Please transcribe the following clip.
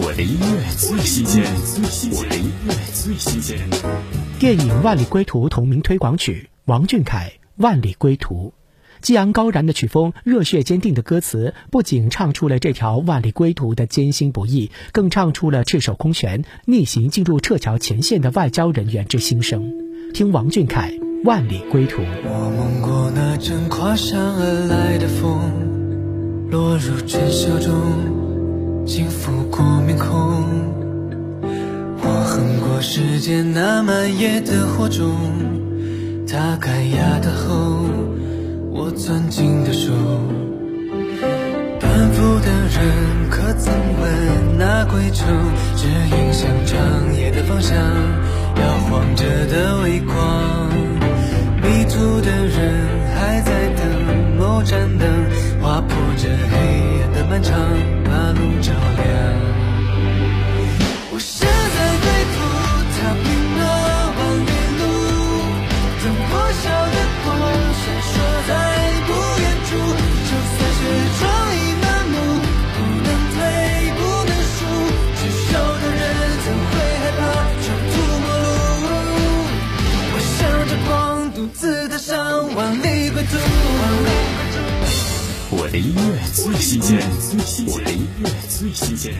我的音乐最新鲜，我的音乐最新鲜。电影《万里归途》同名推广曲，王俊凯《万里归途》，激昂高燃的曲风，热血坚定的歌词，不仅唱出了这条万里归途的艰辛不易，更唱出了赤手空拳逆行进入撤侨前线的外交人员之心声。听王俊凯《万里归途》。我梦过那阵跨山而来的风，落入尘嚣中。时间那漫野的火种，他干哑的喉，我攥紧的手。奔赴的人可曾问那归程，指引向长夜的方向，摇晃着的微光。我的音乐最新鲜，我的音乐最新鲜。